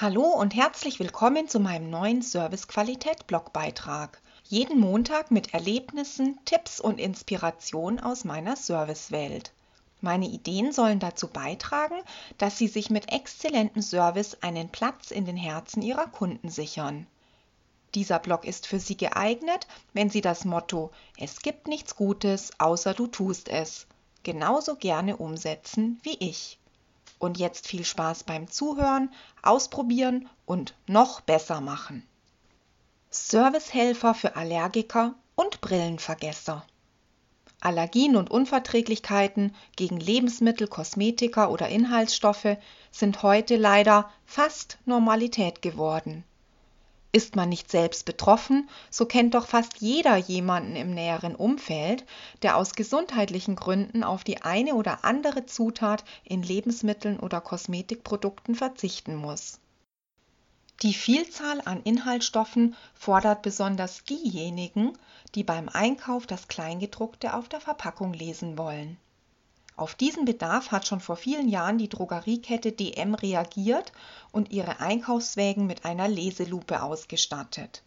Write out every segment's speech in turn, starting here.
Hallo und herzlich willkommen zu meinem neuen Service-Qualität-Blogbeitrag. Jeden Montag mit Erlebnissen, Tipps und Inspiration aus meiner Servicewelt. Meine Ideen sollen dazu beitragen, dass Sie sich mit exzellentem Service einen Platz in den Herzen Ihrer Kunden sichern. Dieser Blog ist für Sie geeignet, wenn Sie das Motto Es gibt nichts Gutes, außer du tust es genauso gerne umsetzen wie ich. Und jetzt viel Spaß beim Zuhören, Ausprobieren und noch besser machen. Servicehelfer für Allergiker und Brillenvergesser. Allergien und Unverträglichkeiten gegen Lebensmittel, Kosmetika oder Inhaltsstoffe sind heute leider fast Normalität geworden. Ist man nicht selbst betroffen, so kennt doch fast jeder jemanden im näheren Umfeld, der aus gesundheitlichen Gründen auf die eine oder andere Zutat in Lebensmitteln oder Kosmetikprodukten verzichten muss. Die Vielzahl an Inhaltsstoffen fordert besonders diejenigen, die beim Einkauf das Kleingedruckte auf der Verpackung lesen wollen. Auf diesen Bedarf hat schon vor vielen Jahren die Drogeriekette DM reagiert und ihre Einkaufswägen mit einer Leselupe ausgestattet.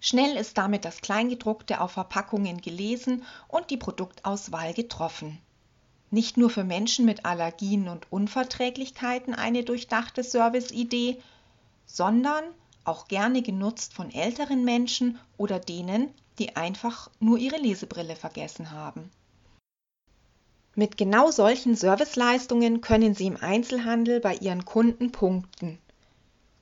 Schnell ist damit das Kleingedruckte auf Verpackungen gelesen und die Produktauswahl getroffen. Nicht nur für Menschen mit Allergien und Unverträglichkeiten eine durchdachte Serviceidee, sondern auch gerne genutzt von älteren Menschen oder denen, die einfach nur ihre Lesebrille vergessen haben. Mit genau solchen Serviceleistungen können Sie im Einzelhandel bei Ihren Kunden punkten.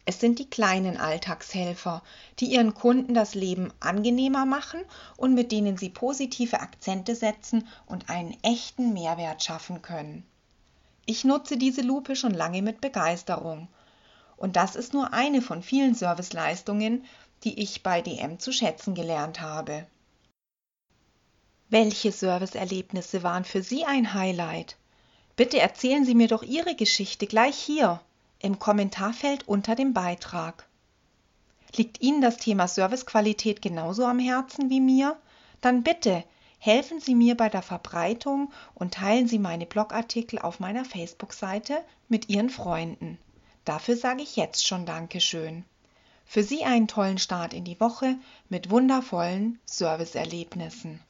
Es sind die kleinen Alltagshelfer, die Ihren Kunden das Leben angenehmer machen und mit denen Sie positive Akzente setzen und einen echten Mehrwert schaffen können. Ich nutze diese Lupe schon lange mit Begeisterung. Und das ist nur eine von vielen Serviceleistungen, die ich bei DM zu schätzen gelernt habe. Welche Serviceerlebnisse waren für Sie ein Highlight? Bitte erzählen Sie mir doch Ihre Geschichte gleich hier im Kommentarfeld unter dem Beitrag. Liegt Ihnen das Thema Servicequalität genauso am Herzen wie mir? Dann bitte helfen Sie mir bei der Verbreitung und teilen Sie meine Blogartikel auf meiner Facebook-Seite mit Ihren Freunden. Dafür sage ich jetzt schon Dankeschön. Für Sie einen tollen Start in die Woche mit wundervollen Serviceerlebnissen.